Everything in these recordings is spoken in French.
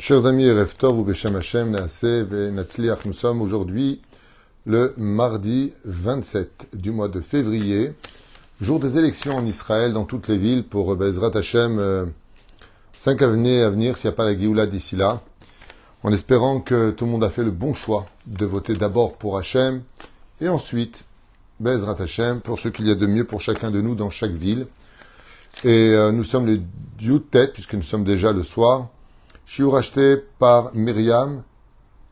Chers amis, Reftov ou Beshem Hashem, nous sommes aujourd'hui le mardi 27 du mois de février, jour des élections en Israël dans toutes les villes pour Bezrat Hashem, euh, cinq années à venir s'il n'y a pas la Géoula d'ici là, en espérant que tout le monde a fait le bon choix de voter d'abord pour Hashem et ensuite Bezrat Hashem pour ce qu'il y a de mieux pour chacun de nous dans chaque ville. Et euh, nous sommes le Tête, puisque nous sommes déjà le soir. Shiur acheté par Myriam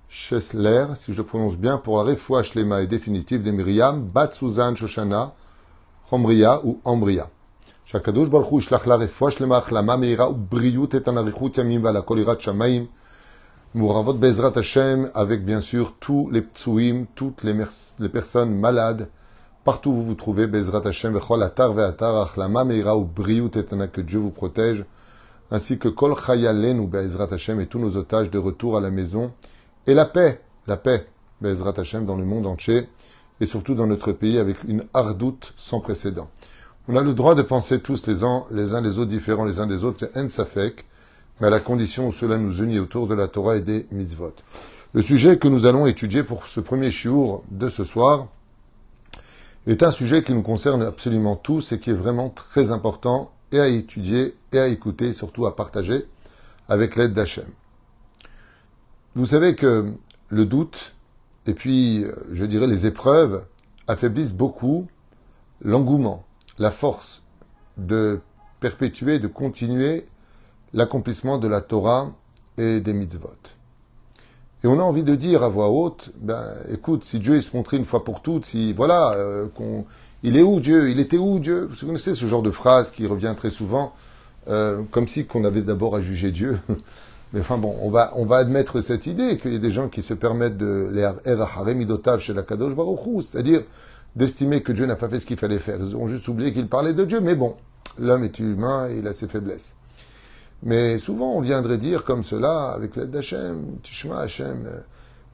Chesler, si je le prononce bien, pour la refoua shlema et définitive de Myriam, Bat Suzanne Shoshana, Chomria ou Ambria. Shakadosh Baruch Hu shlach la refoua shlema achlama meira ou briyut et anarichut yamim va la kolirat shamaim. Mouravot Bezrat Hashem, avec bien sûr tous les ptsuim, toutes les, personnes malades, partout où vous vous trouvez, Bezrat Hashem, vechol atar ve'atar achlama meira ou briyut et que Dieu vous protège ainsi que Kol Chayalen ou Be'ezrat Hashem et tous nos otages de retour à la maison, et la paix, la paix, Be'ezrat Hashem dans le monde entier, et surtout dans notre pays avec une hardoute sans précédent. On a le droit de penser tous les uns les, uns les autres différents les uns des autres, c'est En Safek, mais à la condition où cela nous unit autour de la Torah et des mitzvot. Le sujet que nous allons étudier pour ce premier shiur de ce soir est un sujet qui nous concerne absolument tous et qui est vraiment très important et à étudier et à écouter, surtout à partager avec l'aide d'Hachem. Vous savez que le doute et puis, je dirais, les épreuves affaiblissent beaucoup l'engouement, la force de perpétuer, de continuer l'accomplissement de la Torah et des mitzvot. Et on a envie de dire à voix haute, ben, écoute, si Dieu est se montrait une fois pour toutes, si, voilà, euh, qu'on, il est où Dieu? Il était où Dieu? Vous connaissez ce genre de phrase qui revient très souvent, euh, comme si qu'on avait d'abord à juger Dieu. Mais enfin bon, on va, on va admettre cette idée qu'il y a des gens qui se permettent de les chez la Kadosh c'est-à-dire d'estimer que Dieu n'a pas fait ce qu'il fallait faire. Ils ont juste oublié qu'il parlait de Dieu, mais bon, l'homme est humain et il a ses faiblesses. Mais souvent, on viendrait dire comme cela, avec l'aide d'Hachem, Tishma Hachem, euh,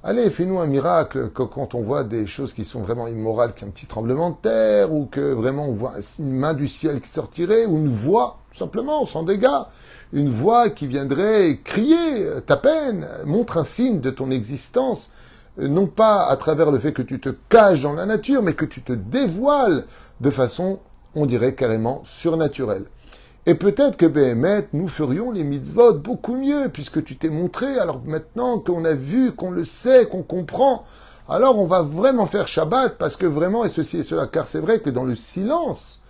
Allez, fais-nous un miracle que quand on voit des choses qui sont vraiment immorales, qu'un petit tremblement de terre, ou que vraiment on voit une main du ciel qui sortirait, ou une voix, tout simplement, sans dégâts, une voix qui viendrait crier ta peine, montre un signe de ton existence, non pas à travers le fait que tu te caches dans la nature, mais que tu te dévoiles de façon, on dirait carrément, surnaturelle. Et peut-être que Béhémet, nous ferions les mitzvot beaucoup mieux, puisque tu t'es montré. Alors maintenant qu'on a vu, qu'on le sait, qu'on comprend, alors on va vraiment faire Shabbat, parce que vraiment, et ceci et cela, car c'est vrai que dans le silence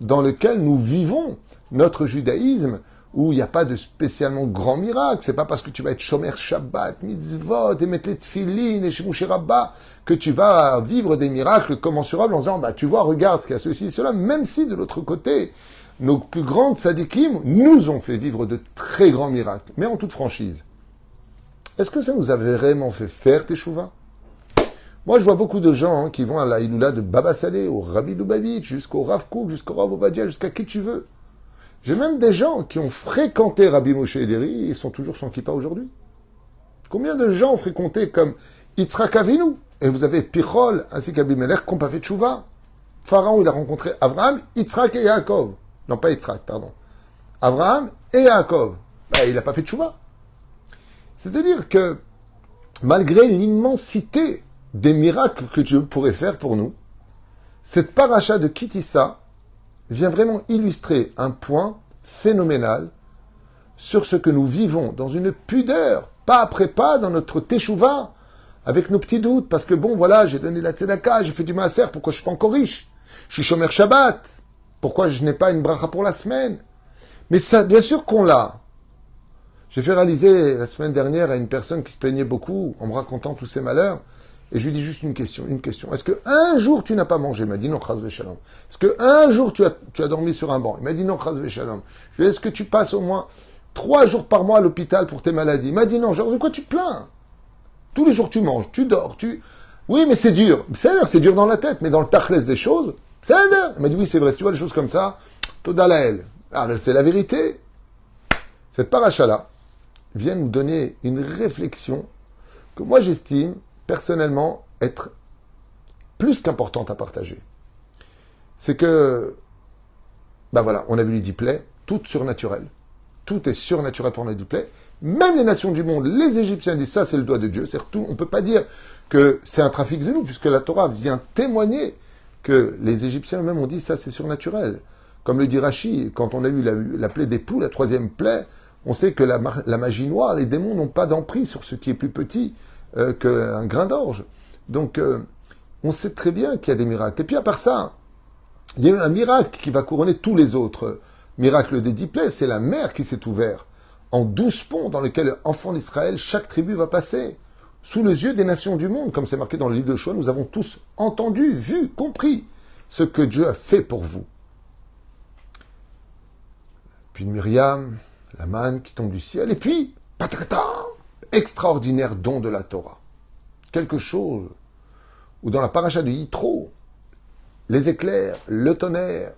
dans lequel nous vivons notre judaïsme, où il n'y a pas de spécialement grand miracle, c'est pas parce que tu vas être Shomer Shabbat, mitzvot, et mettre les tfilin et Shemouché que tu vas vivre des miracles commensurables en disant, bah, tu vois, regarde ce qu'il y a ceci et cela, même si de l'autre côté, nos plus grandes sadikim nous ont fait vivre de très grands miracles, mais en toute franchise. Est-ce que ça nous avait vraiment fait faire Teshuva Moi, je vois beaucoup de gens hein, qui vont à la Iloula de Baba Salé, au Rabbi Lubavitch, jusqu'au Rav Kook, jusqu'au Rav Obadia, jusqu'à qui tu veux. J'ai même des gens qui ont fréquenté Rabbi Moshe Ederi et sont toujours sans kippa aujourd'hui. Combien de gens ont fréquenté comme Yitzhak Avinu? Et vous avez Pichol ainsi qu'Abimelech qui n'ont pas fait Tshuva. Pharaon, il a rencontré Abraham, Yitzhak et Yaakov. Non, pas Yitzhak, pardon. Abraham et Yaakov. Ben, il n'a pas fait de chouva. C'est-à-dire que, malgré l'immensité des miracles que Dieu pourrait faire pour nous, cette paracha de Kitissa vient vraiment illustrer un point phénoménal sur ce que nous vivons dans une pudeur, pas après pas, dans notre teshuva, avec nos petits doutes, parce que bon, voilà, j'ai donné la tzedaka, j'ai fait du maaser, pourquoi je suis pas encore riche? Je suis chômeur Shabbat, pourquoi je n'ai pas une bracha pour la semaine? Mais ça, bien sûr qu'on l'a. J'ai fait réaliser la semaine dernière à une personne qui se plaignait beaucoup en me racontant tous ses malheurs. Et je lui dis juste une question. Est-ce que un jour tu n'as pas mangé? Il m'a dit non, chas shalom. Est-ce que un jour tu as, dormi sur un banc? Il m'a dit non, chas shalom. Est-ce que tu passes au moins trois jours par mois à l'hôpital pour tes maladies? Il m'a dit non, genre de quoi tu plains? Tous les jours tu manges, tu dors, tu... Oui, mais c'est dur. C'est dur dans la tête, mais dans le tachlès des choses, c'est Il m'a dit oui, c'est vrai. Si tu vois les choses comme ça, Todalael. Ah, c'est la vérité. Cette paracha-là vient nous donner une réflexion que moi j'estime personnellement être plus qu'importante à partager. C'est que, ben voilà, on a vu les diplais, tout surnaturel. Tout est surnaturel pour les diplais. Même les nations du monde, les Égyptiens disent ça, c'est le doigt de Dieu. Surtout, on ne peut pas dire que c'est un trafic de nous, puisque la Torah vient témoigner que les Égyptiens eux-mêmes ont dit ça, c'est surnaturel. Comme le dit Rashi, quand on a eu la, plaie des poux, la troisième plaie, on sait que la, magie noire, les démons n'ont pas d'emprise sur ce qui est plus petit euh, qu'un grain d'orge. Donc, euh, on sait très bien qu'il y a des miracles. Et puis, à part ça, il y a un miracle qui va couronner tous les autres. Miracle des dix plaies, c'est la mer qui s'est ouverte en douze ponts dans lesquels, enfants d'Israël, chaque tribu va passer. Sous les yeux des nations du monde, comme c'est marqué dans le livre de Choix, nous avons tous entendu, vu, compris ce que Dieu a fait pour vous. Puis Myriam, la manne qui tombe du ciel, et puis, patata, extraordinaire don de la Torah. Quelque chose où dans la paracha de Yitro, les éclairs, le tonnerre,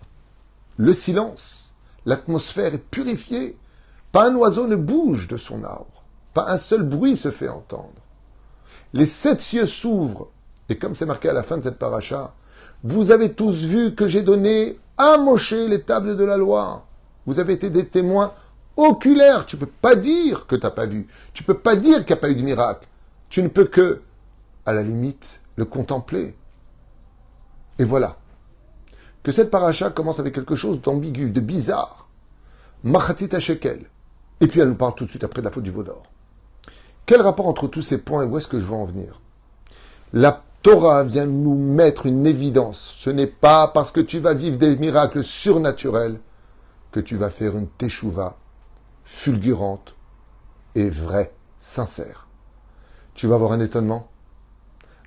le silence, l'atmosphère est purifiée, pas un oiseau ne bouge de son arbre, pas un seul bruit se fait entendre. Les sept cieux s'ouvrent, et comme c'est marqué à la fin de cette paracha, vous avez tous vu que j'ai donné à Moshe les tables de la loi. Vous avez été des témoins oculaires. Tu ne peux pas dire que tu n'as pas vu. Tu peux pas dire qu'il n'y a pas eu de miracle. Tu ne peux que, à la limite, le contempler. Et voilà. Que cette paracha commence avec quelque chose d'ambigu, de bizarre. Machatit shekel. Et puis elle nous parle tout de suite après de la faute du veau d'or. Quel rapport entre tous ces points et où est-ce que je veux en venir? La Torah vient nous mettre une évidence. Ce n'est pas parce que tu vas vivre des miracles surnaturels que tu vas faire une teshuva fulgurante et vraie, sincère. Tu vas avoir un étonnement,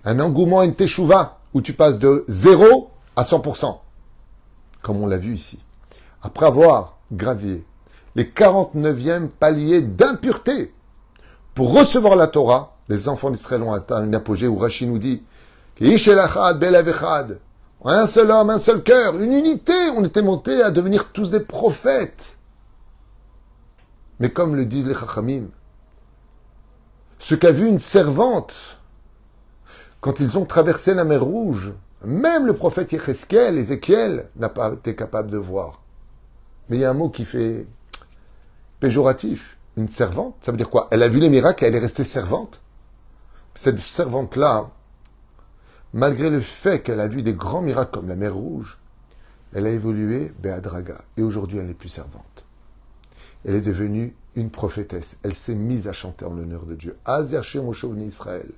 un engouement, une teshuva, où tu passes de 0 à 100%, comme on l'a vu ici. Après avoir gravé les 49e paliers d'impureté pour recevoir la Torah, les enfants d'Israël ont atteint une apogée où Rachid nous dit un seul homme, un seul cœur, une unité. On était monté à devenir tous des prophètes. Mais comme le disent les Chachamim, ce qu'a vu une servante quand ils ont traversé la mer Rouge, même le prophète Yecheskel, Ézéchiel, n'a pas été capable de voir. Mais il y a un mot qui fait péjoratif. Une servante, ça veut dire quoi? Elle a vu les miracles et elle est restée servante. Cette servante-là, malgré le fait qu'elle a vu des grands miracles comme la mer Rouge, elle a évolué Béadraga. Et aujourd'hui, elle n'est plus servante. Elle est devenue une prophétesse. Elle s'est mise à chanter en l'honneur de Dieu. Azer Israël.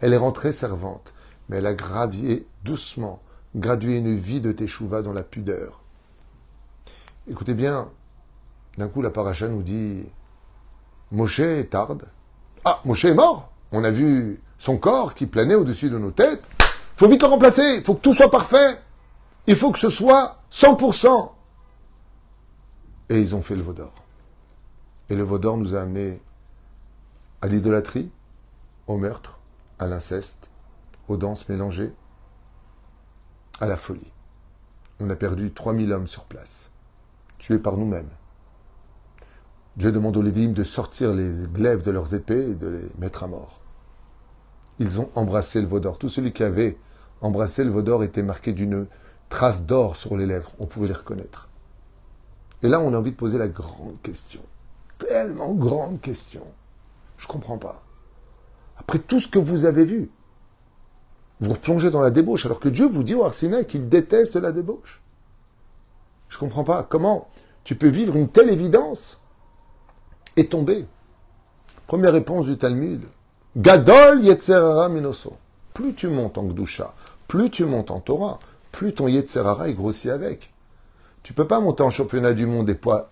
Elle est rentrée servante, mais elle a gravié doucement, gradué une vie de Teshuvah dans la pudeur. Écoutez bien, d'un coup la paracha nous dit Moshe tarde. Ah, Moshe est mort On a vu son corps qui planait au-dessus de nos têtes faut vite le remplacer. Il faut que tout soit parfait. Il faut que ce soit 100%. Et ils ont fait le Vaudor. Et le Vaudor nous a amené à l'idolâtrie, au meurtre, à l'inceste, aux danses mélangées, à la folie. On a perdu 3000 hommes sur place, tués par nous-mêmes. Dieu demande aux Lévites de sortir les glaives de leurs épées et de les mettre à mort. Ils ont embrassé le Vaudor. Tout celui qui avait embrasser le veau était marqué d'une trace d'or sur les lèvres. On pouvait les reconnaître. Et là, on a envie de poser la grande question. Tellement grande question. Je comprends pas. Après tout ce que vous avez vu, vous replongez dans la débauche, alors que Dieu vous dit au Arsinaï qu'il déteste la débauche. Je comprends pas. Comment tu peux vivre une telle évidence et tomber Première réponse du Talmud. Gadol Yetzerara Minoso plus tu montes en Gdusha, plus tu montes en Torah, plus ton Yetzerara est grossi avec. Tu peux pas monter en championnat du monde des poids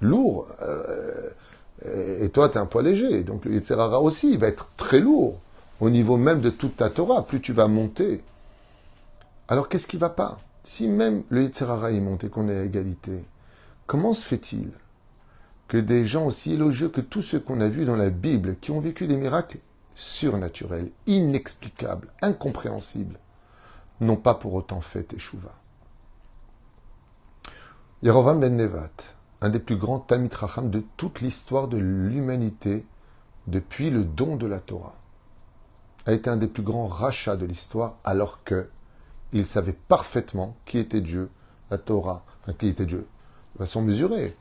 lourds, euh, et toi, tu es un poids léger. Donc le Yetzerara aussi, il va être très lourd au niveau même de toute ta Torah, plus tu vas monter. Alors qu'est-ce qui va pas? Si même le Yetzerara est monté, qu'on est à égalité, comment se fait-il? Que des gens aussi élogieux que tous ceux qu'on a vus dans la Bible, qui ont vécu des miracles surnaturel, inexplicable, incompréhensible, n'ont pas pour autant fait Teshuvah. Yerovam ben Nevat, un des plus grands Talmid de toute l'histoire de l'humanité depuis le don de la Torah, a été un des plus grands rachats de l'histoire alors que il savait parfaitement qui était Dieu, la Torah, enfin qui était Dieu, de façon mesurée,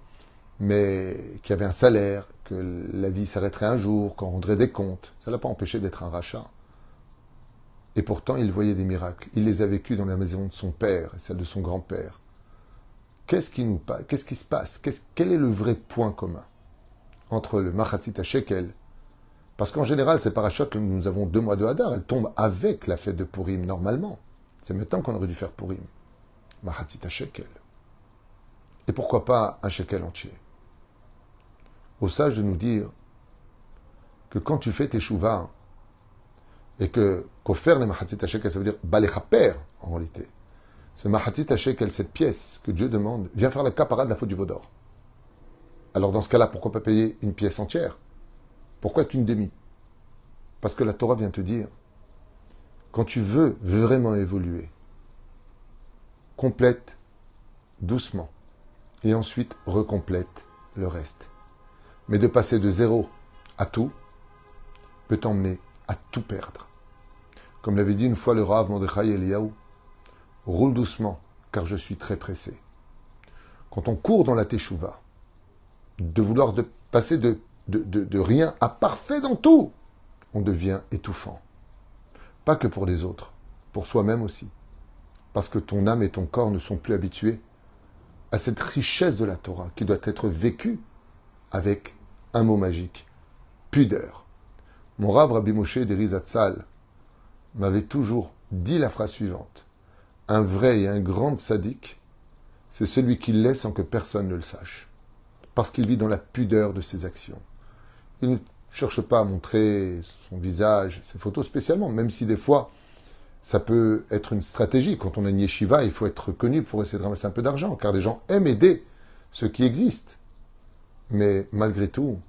mais qui avait un salaire, que la vie s'arrêterait un jour, qu'on rendrait des comptes. Ça ne l'a pas empêché d'être un rachat. Et pourtant, il voyait des miracles. Il les a vécus dans la maison de son père et celle de son grand-père. Qu'est-ce qui, nous, qu'est-ce qui se passe? Quel est le vrai point commun entre le Machatzit Shekel? Parce qu'en général, ces parachutes, nous avons deux mois de Hadar, elles tombent avec la fête de Purim, normalement. C'est maintenant qu'on aurait dû faire Purim. Machatzit Shekel. Et pourquoi pas un shekel entier? Au sage de nous dire que quand tu fais tes chouvas, et que faire les mahatit shekel, ça veut dire balechaper en réalité. Ce mahatit shekel, cette pièce que Dieu demande, vient faire la capara de la faute du vaudor. Alors dans ce cas-là, pourquoi pas payer une pièce entière? Pourquoi qu'une demi? Parce que la Torah vient te dire, quand tu veux vraiment évoluer, complète doucement et ensuite recomplète le reste. Mais de passer de zéro à tout peut t'emmener à tout perdre. Comme l'avait dit une fois le Rav Mordechai Eliyahu, roule doucement, car je suis très pressé. Quand on court dans la teshuva, de vouloir passer de rien à parfait dans tout, on devient étouffant. Pas que pour les autres, pour soi-même aussi. Parce que ton âme et ton corps ne sont plus habitués à cette richesse de la Torah qui doit être vécue avec un mot magique, pudeur. Mon Rav Rabbi Moshe d'Erizatzal m'avait toujours dit la phrase suivante. Un vrai et un grand sadique, c'est celui qui laisse sans que personne ne le sache, parce qu'il vit dans la pudeur de ses actions. Il ne cherche pas à montrer son visage, ses photos spécialement, même si des fois ça peut être une stratégie. Quand on a une yeshiva, il faut être connu pour essayer de ramasser un peu d'argent, car les gens aiment aider ceux qui existent. Mais malgré tout,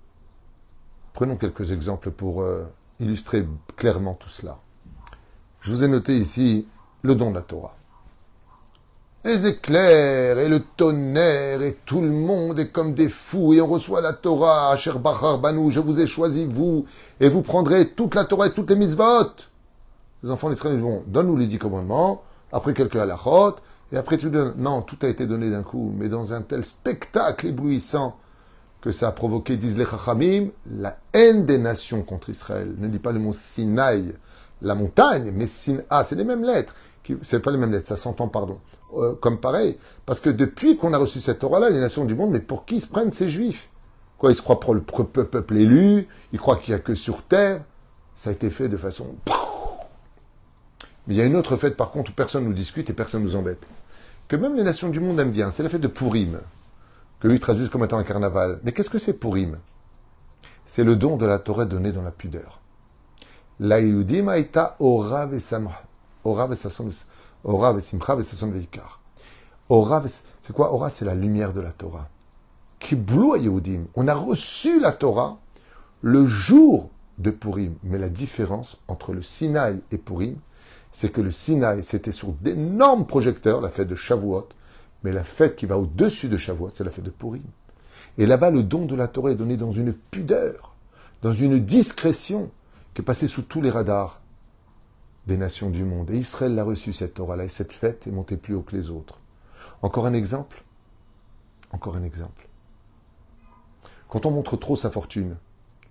prenons quelques exemples pour euh, illustrer clairement tout cela. Je vous ai noté ici le don de la Torah. Les éclairs et le tonnerre et tout le monde est comme des fous et on reçoit la Torah, cher Bachar Banou, je vous ai choisi vous et vous prendrez toute la Torah et toutes les mitzvot les enfants d'Israël vont donne-nous les dix commandements, après quelques halachot, et après tu donnes. Non, tout a été donné d'un coup, mais dans un tel spectacle éblouissant que ça a provoqué, disent les Chachamim, la haine des nations contre Israël. Ne dis pas le mot Sinaï, la montagne, mais Sina, c'est les mêmes lettres. C'est pas les mêmes lettres, ça s'entend, pardon. Euh, comme pareil. Parce que depuis qu'on a reçu cette Torah-là, les nations du monde, mais pour qui se prennent ces juifs? Quoi, ils se croient pour le peuple élu, ils croient qu'il n'y a que sur terre? Ça a été fait de façon mais il y a une autre fête, par contre, où personne nous discute et personne nous embête. Que même les nations du monde aiment bien. C'est la fête de Purim. Que lui traduisent comme étant un carnaval. Mais qu'est-ce que c'est Purim C'est le don de la Torah donné dans la pudeur. La aita ora Ora Ora Ora c'est quoi? Ora, c'est la lumière de la Torah. Kiblu Yehudim. On a reçu la Torah le jour de Purim. Mais la différence entre le Sinaï et Purim, c'est que le Sinaï, c'était sur d'énormes projecteurs, la fête de Shavuot, mais la fête qui va au-dessus de Shavuot, c'est la fête de Purim. Et là-bas, le don de la Torah est donné dans une pudeur, dans une discrétion, qui est passée sous tous les radars des nations du monde. Et Israël l'a reçu, cette Torah-là, et cette fête est montée plus haut que les autres. Encore un exemple Encore un exemple. Quand on montre trop sa fortune,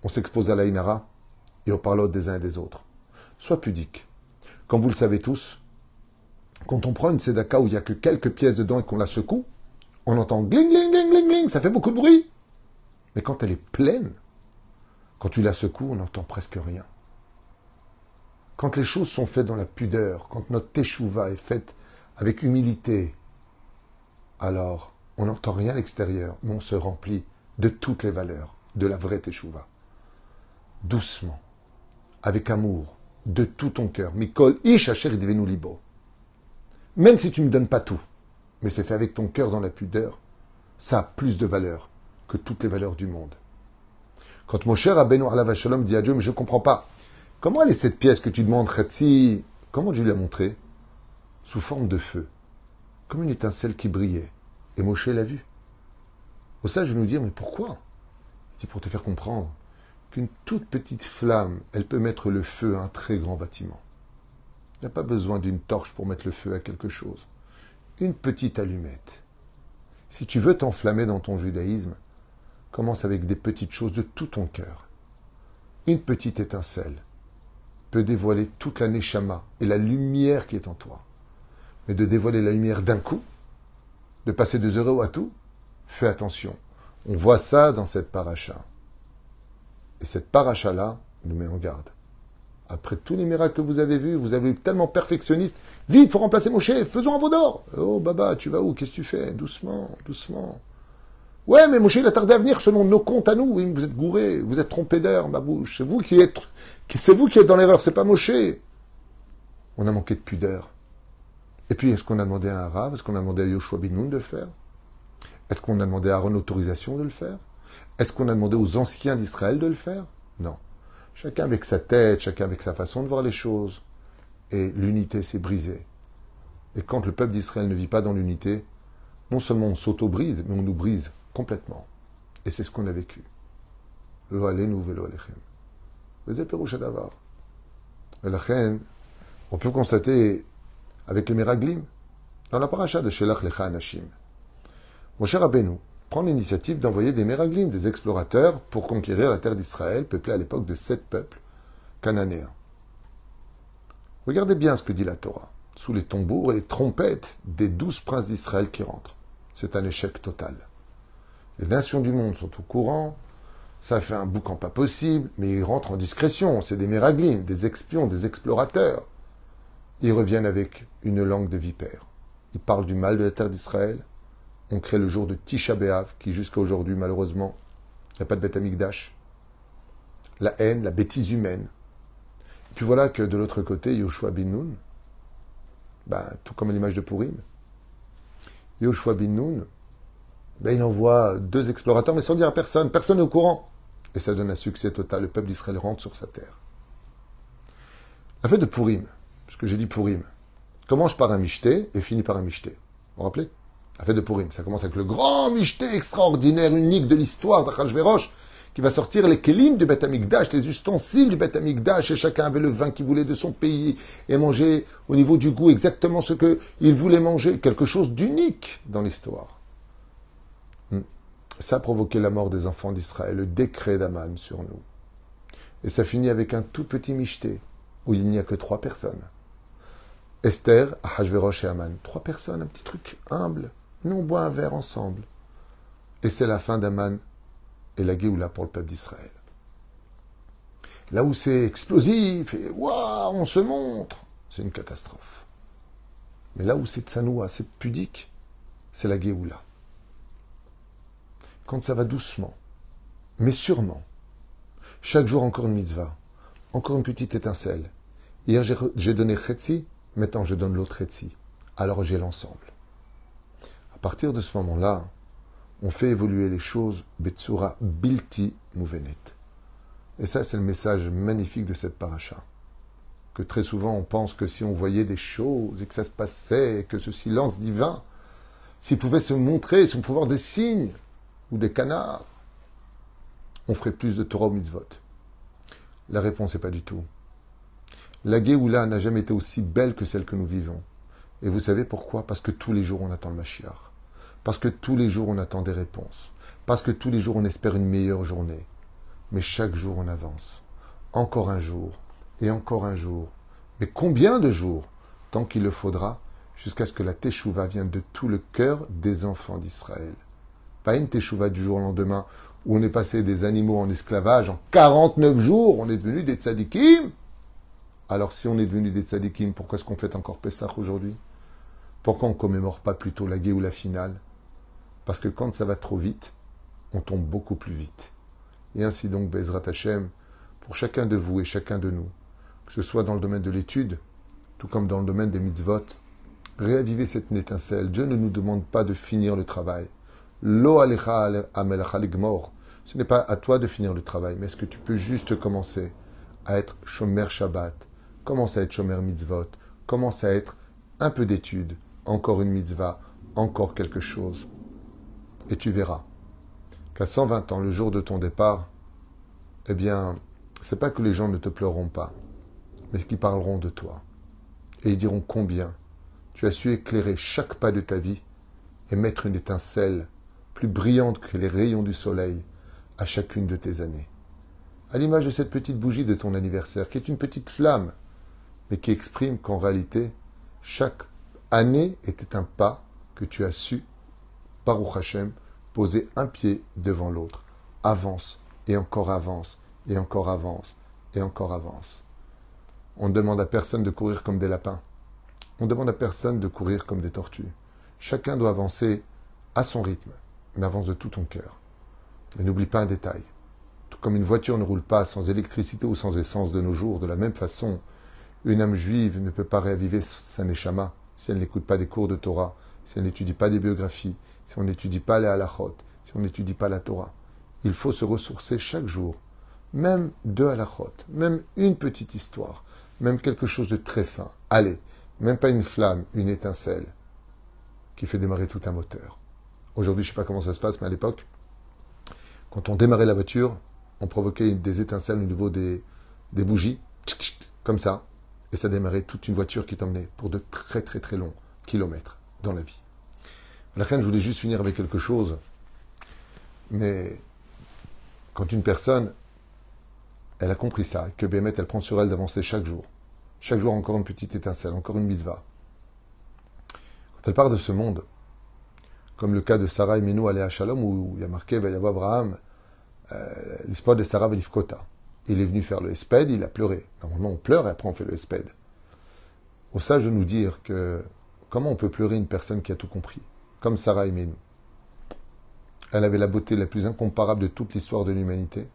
on s'expose à la inara et au parlote des uns et des autres. Sois pudique. Comme vous le savez tous, quand on prend une Sedaka où il n'y a que quelques pièces dedans et qu'on la secoue, on entend gling, gling, gling, gling, gling, ça fait beaucoup de bruit. Mais quand elle est pleine, quand tu la secoues, on n'entend presque rien. Quand les choses sont faites dans la pudeur, quand notre teshuva est faite avec humilité, alors on n'entend rien à l'extérieur, mais on se remplit de toutes les valeurs de la vraie teshuva. Doucement, avec amour, de tout ton cœur. Mikol ish libo. Même si tu ne me donnes pas tout, mais c'est fait avec ton cœur dans la pudeur, ça a plus de valeur que toutes les valeurs du monde. Quand mon cher Allah Shalom dit à Dieu, mais je ne comprends pas, comment elle est cette pièce que tu demandes, Khatsi? Comment Dieu lui a montré? Sous forme de feu, comme une étincelle qui brillait. Et Moshe l'a vu. Au sage de nous dire, mais pourquoi? Il dit pour te faire comprendre qu'une toute petite flamme, elle peut mettre le feu à un très grand bâtiment. Il n'y a pas besoin d'une torche pour mettre le feu à quelque chose. Une petite allumette. Si tu veux t'enflammer dans ton judaïsme, Commence avec des petites choses de tout ton cœur. Une petite étincelle peut dévoiler toute la neshama et la lumière qui est en toi. Mais de dévoiler la lumière d'un coup, de passer de zéro à tout, fais attention. On voit ça dans cette paracha. Et cette paracha-là nous met en garde. Après tous les miracles que vous avez vus, vous avez eu tellement perfectionniste. Vite, faut remplacer mon chef, faisons un vaudor. Oh, Baba, tu vas où? Qu'est-ce que tu fais? Doucement, doucement. Ouais, mais Moshe, il a tardé à venir selon nos comptes à nous. Vous êtes gouré, vous êtes trompé d'heure, ma bouche. C'est vous qui êtes, c'est vous qui êtes dans l'erreur, c'est pas Moshe. On a manqué de pudeur. Et puis, est-ce qu'on a demandé à arabe Est-ce qu'on a demandé à Yoshua Binoun de le faire? Est-ce qu'on a demandé à Aaron autorisation de le faire? Est-ce qu'on a demandé aux anciens d'Israël de le faire? Non. Chacun avec sa tête, chacun avec sa façon de voir les choses. Et l'unité s'est brisée. Et quand le peuple d'Israël ne vit pas dans l'unité, non seulement on s'auto-brise, mais on nous brise complètement. Et c'est ce qu'on a vécu. Lo alenu velo alechem. d'avoir. On peut constater avec les Meraglim, dans la paracha de Shelach Lecha Anashim. Moshe Rabbeinu, prend l'initiative d'envoyer des Meraglim, des explorateurs, pour conquérir la terre d'Israël, peuplée à l'époque de sept peuples cananéens. Regardez bien ce que dit la Torah, sous les tombeaux et les trompettes des douze princes d'Israël qui rentrent. C'est un échec total. Les nations du monde sont au courant, ça fait un boucan pas possible, mais ils rentrent en discrétion, c'est des Meraglim, des expions, des explorateurs. Ils reviennent avec une langue de vipère. Ils parlent du mal de la terre d'Israël, on crée le jour de Tisha B'Av, qui jusqu'à aujourd'hui, malheureusement, il a pas de bête amigdash. La haine, la bêtise humaine. Et puis voilà que de l'autre côté, Yoshua bin Nun, ben, tout comme l'image de Purim, Yoshua bin Nun, ben, il envoie deux explorateurs, mais sans dire à personne, personne n'est au courant. Et ça donne un succès total. Le peuple d'Israël rentre sur sa terre. La fête de Purim, ce que j'ai dit Purim, commence par un michté et finit par un michté. Vous vous rappelez? La fête de Purim. Ça commence avec le grand michté extraordinaire, unique de l'histoire d'Achashverosh, qui va sortir les kelim du Beth Amikdash, les ustensiles du Beth Amikdash, et chacun avait le vin qu'il voulait de son pays, et manger au niveau du goût exactement ce qu'il voulait manger, quelque chose d'unique dans l'histoire. Hmm. Ça a provoqué la mort des enfants d'Israël, le décret d'Aman sur nous. Et ça finit avec un tout petit michté, où il n'y a que trois personnes. Esther, Ahashverosh et Aman. Trois personnes, un petit truc humble. Nous, on boit un verre ensemble. Et c'est la fin d'Aman et la Géoula pour le peuple d'Israël. Là où c'est explosif et waouh, on se montre, c'est une catastrophe. Mais là où c'est tsanoua, c'est pudique, c'est la Géoula. Quand ça va doucement, mais sûrement, chaque jour encore une mitzvah, encore une petite étincelle. Hier j'ai donné Chetzi, maintenant je donne l'autre Chetzi. Alors j'ai l'ensemble. À partir de ce moment-là, on fait évoluer les choses Betsura Bilti Mouvenet. Et ça, c'est le message magnifique de cette paracha. Que très souvent, on pense que si on voyait des choses et que ça se passait, que ce silence divin, s'il pouvait se montrer, si on pouvait des signes ou des canards, on ferait plus de Torah ou mitzvot. La réponse n'est pas du tout. La Géoula n'a jamais été aussi belle que celle que nous vivons. Et vous savez pourquoi? Parce que tous les jours on attend le Mashiach. Parce que tous les jours on attend des réponses. Parce que tous les jours on espère une meilleure journée. Mais chaque jour on avance. Encore un jour. Et encore un jour. Mais combien de jours? Tant qu'il le faudra, jusqu'à ce que la Teshuvah vienne de tout le cœur des enfants d'Israël. Pas une Teshuvah du jour au lendemain où on est passé des animaux en esclavage en 49 jours, on est devenu des tzadikim? Alors si on est devenu des tzadikim, pourquoi est-ce qu'on fait encore Pessah aujourd'hui? Pourquoi on ne commémore pas plutôt la gué ou la finale? Parce que quand ça va trop vite, on tombe beaucoup plus vite. Et ainsi donc, Bezrat Hashem, pour chacun de vous et chacun de nous, que ce soit dans le domaine de l'étude, tout comme dans le domaine des mitzvot, réavivez cette étincelle. Dieu ne nous demande pas de finir le travail. Lo Ce n'est pas à toi de finir le travail, mais est-ce que tu peux juste commencer à être shomer Shabbat, commence à être shomer mitzvot, commence à être un peu d'étude, encore une mitzvah, encore quelque chose? Et tu verras qu'à 120 ans, le jour de ton départ, eh bien, c'est pas que les gens ne te pleureront pas, mais qu'ils parleront de toi. Et ils diront combien tu as su éclairer chaque pas de ta vie et mettre une étincelle plus brillante que les rayons du soleil à chacune de tes années. À l'image de cette petite bougie de ton anniversaire, qui est une petite flamme, mais qui exprime qu'en réalité, chaque année était un pas que tu as su, Baruch Hashem, poser un pied devant l'autre. Avance, et encore avance, et encore avance, et encore avance. On ne demande à personne de courir comme des lapins. On ne demande à personne de courir comme des tortues. Chacun doit avancer à son rythme, mais avance de tout ton cœur. Mais n'oublie pas un détail. Tout comme une voiture ne roule pas sans électricité ou sans essence de nos jours, de la même façon, une âme juive ne peut pas réaviver sa neshama si elle n'écoute pas des cours de Torah, si elle n'étudie pas des biographies, si on n'étudie pas les halachot, si on n'étudie pas la Torah. Il faut se ressourcer chaque jour, même deux halachot, même une petite histoire, même quelque chose de très fin. Allez, même pas une flamme, une étincelle qui fait démarrer tout un moteur. Aujourd'hui, je ne sais pas comment ça se passe, mais à l'époque, quand on démarrait la voiture, on provoquait des étincelles au niveau des, des bougies, comme ça, et ça démarrait toute une voiture qui t'emmenait pour de très très très longs kilomètres dans la vie. La je voulais juste finir avec quelque chose. Mais quand une personne, elle a compris ça, que Bémet, elle prend sur elle d'avancer chaque jour, chaque jour encore une petite étincelle, encore une misva. Quand elle part de ce monde, comme le cas de Sarah et Menou à Shalom, où il y a marqué, va y avoir Abraham, euh, l'espoir de Sarah Velifkota. Il est venu faire le espède, il a pleuré. Normalement, on pleure et après on fait le espède. Au sage de nous dire que comment on peut pleurer une personne qui a tout compris, comme Sarah Menou. Elle avait la beauté la plus incomparable de toute l'histoire de l'humanité,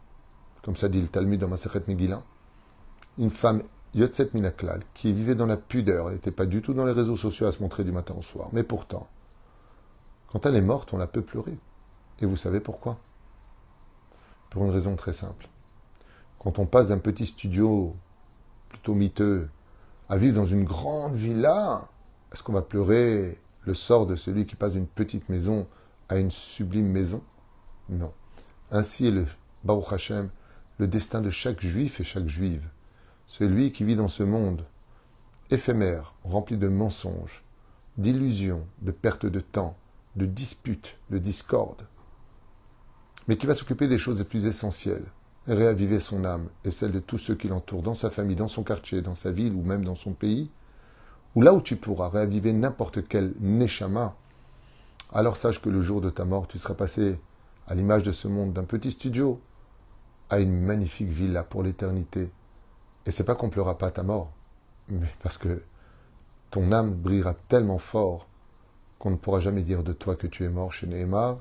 comme ça dit le Talmud dans Maseret Megillah. Une femme Yotzet Minaklal, qui vivait dans la pudeur, elle n'était pas du tout dans les réseaux sociaux à se montrer du matin au soir. Mais pourtant, quand elle est morte, on la peut pleurer. Et vous savez pourquoi? Pour une raison très simple. Quand on passe d'un petit studio plutôt miteux à vivre dans une grande villa, est-ce qu'on va pleurer? Le sort de celui qui passe d'une petite maison à une sublime maison Non. Ainsi est le Baruch Hashem, le destin de chaque juif et chaque juive. Celui qui vit dans ce monde éphémère, rempli de mensonges, d'illusions, de perte de temps, de disputes, de discordes, mais qui va s'occuper des choses les plus essentielles, réaviver son âme et celle de tous ceux qui l'entourent, dans sa famille, dans son quartier, dans sa ville ou même dans son pays, ou là où tu pourras réaviver n'importe quel neshama, alors sache que le jour de ta mort, tu seras passé à l'image de ce monde d'un petit studio à une magnifique villa pour l'éternité. Et c'est pas qu'on pleura pas ta mort, mais parce que ton âme brillera tellement fort qu'on ne pourra jamais dire de toi que tu es mort chez Nehemar,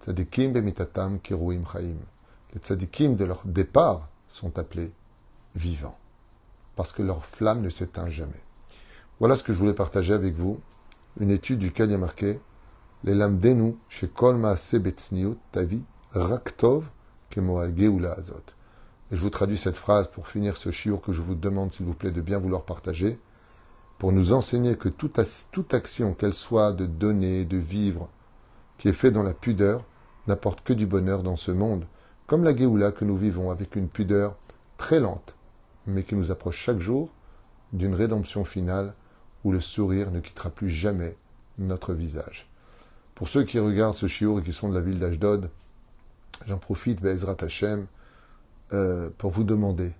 tzadikim bemitatam kiruim chaim. Les tzadikim de leur départ sont appelés vivants, parce que leur flamme ne s'éteint jamais. Voilà ce que je voulais partager avec vous. Une étude y a marqué Les lames nous chez Kolma Sebetsniut, Tavi, Raktov, Kemoal Geula Azot. Et je vous traduis cette phrase pour finir ce chiour que je vous demande, s'il vous plaît, de bien vouloir partager, pour nous enseigner que toute, toute action, qu'elle soit de donner, de vivre, qui est faite dans la pudeur, n'apporte que du bonheur dans ce monde, comme la Géoula que nous vivons avec une pudeur très lente, mais qui nous approche chaque jour d'une rédemption finale où le sourire ne quittera plus jamais notre visage. Pour ceux qui regardent ce chiour et qui sont de la ville d'Ashdod, j'en profite, Bezrat Hashem, euh, pour vous demander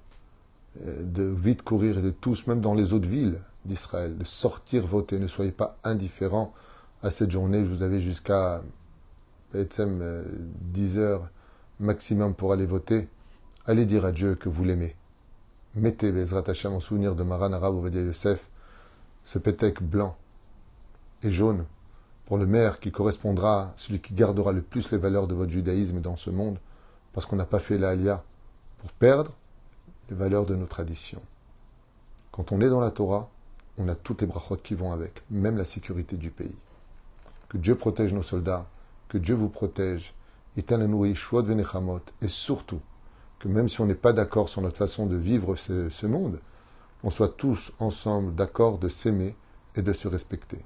euh, de vite courir et de tous, même dans les autres villes d'Israël, de sortir voter. Ne soyez pas indifférents à cette journée. Vous avez jusqu'à 10 euh, heures maximum pour aller voter. Allez dire à Dieu que vous l'aimez. Mettez Bezrat Hashem en souvenir de Maran Arab Ovadia Yosef, ce pétec blanc et jaune pour le maire qui correspondra, celui qui gardera le plus les valeurs de votre judaïsme dans ce monde, parce qu'on n'a pas fait l'Alia pour perdre les valeurs de nos traditions. Quand on est dans la Torah, on a toutes les brachot qui vont avec, même la sécurité du pays. Que Dieu protège nos soldats, que Dieu vous protège, et surtout, que même si on n'est pas d'accord sur notre façon de vivre ce, monde, on soit tous ensemble d'accord de s'aimer et de se respecter.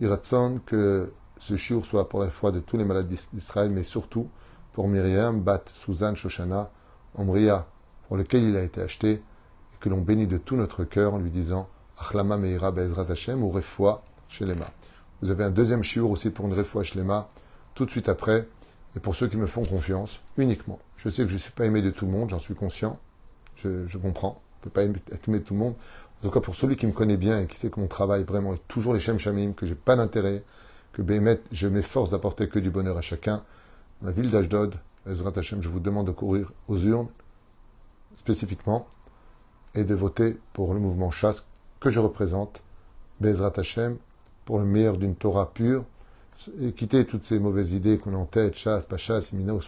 Iratson, que ce shiur soit pour la foi de tous les malades d'Israël, mais surtout pour Myriam, Bat, Suzanne, Shoshana, Omria, pour lequel il a été acheté, et que l'on bénit de tout notre cœur en lui disant Achlama Meira Be'ezrat Hashem ou Refoua Shelema. Vous avez un deuxième shiur aussi pour une Refoua Shelema, tout de suite après, et pour ceux qui me font confiance uniquement. Je sais que je ne suis pas aimé de tout le monde, j'en suis conscient, je, comprends. Ne peux pas de tout le monde. En tout cas, pour celui qui me connaît bien et qui sait que mon travail vraiment est toujours les Shem Shamim, que j'ai pas d'intérêt, que je m'efforce d'apporter que du bonheur à chacun. La ville d'Ashdod, Ezrat Hashem, je vous demande de courir aux urnes, spécifiquement, et de voter pour le mouvement chasse que je représente, Bezrat Hashem, pour le meilleur d'une Torah pure, quittez toutes ces mauvaises idées qu'on a en tête, chasse, pas chasse, imina ou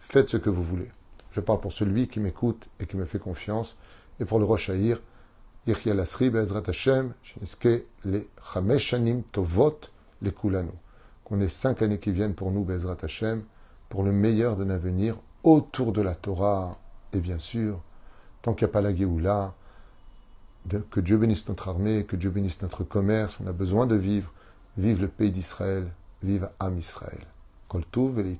faites ce que vous voulez. Je parle pour celui qui m'écoute et qui me fait confiance, et pour le Rosh Haïr, Bezrat Hashem, les Tovot, les. Qu'on ait cinq années qui viennent pour nous, Bezrat Hashem, pour le meilleur d'un avenir autour de la Torah, et bien sûr, tant qu'il n'y a pas la Géoula, que Dieu bénisse notre armée, que Dieu bénisse notre commerce, on a besoin de vivre. Vive le pays d'Israël, vive Am Israël. Kol et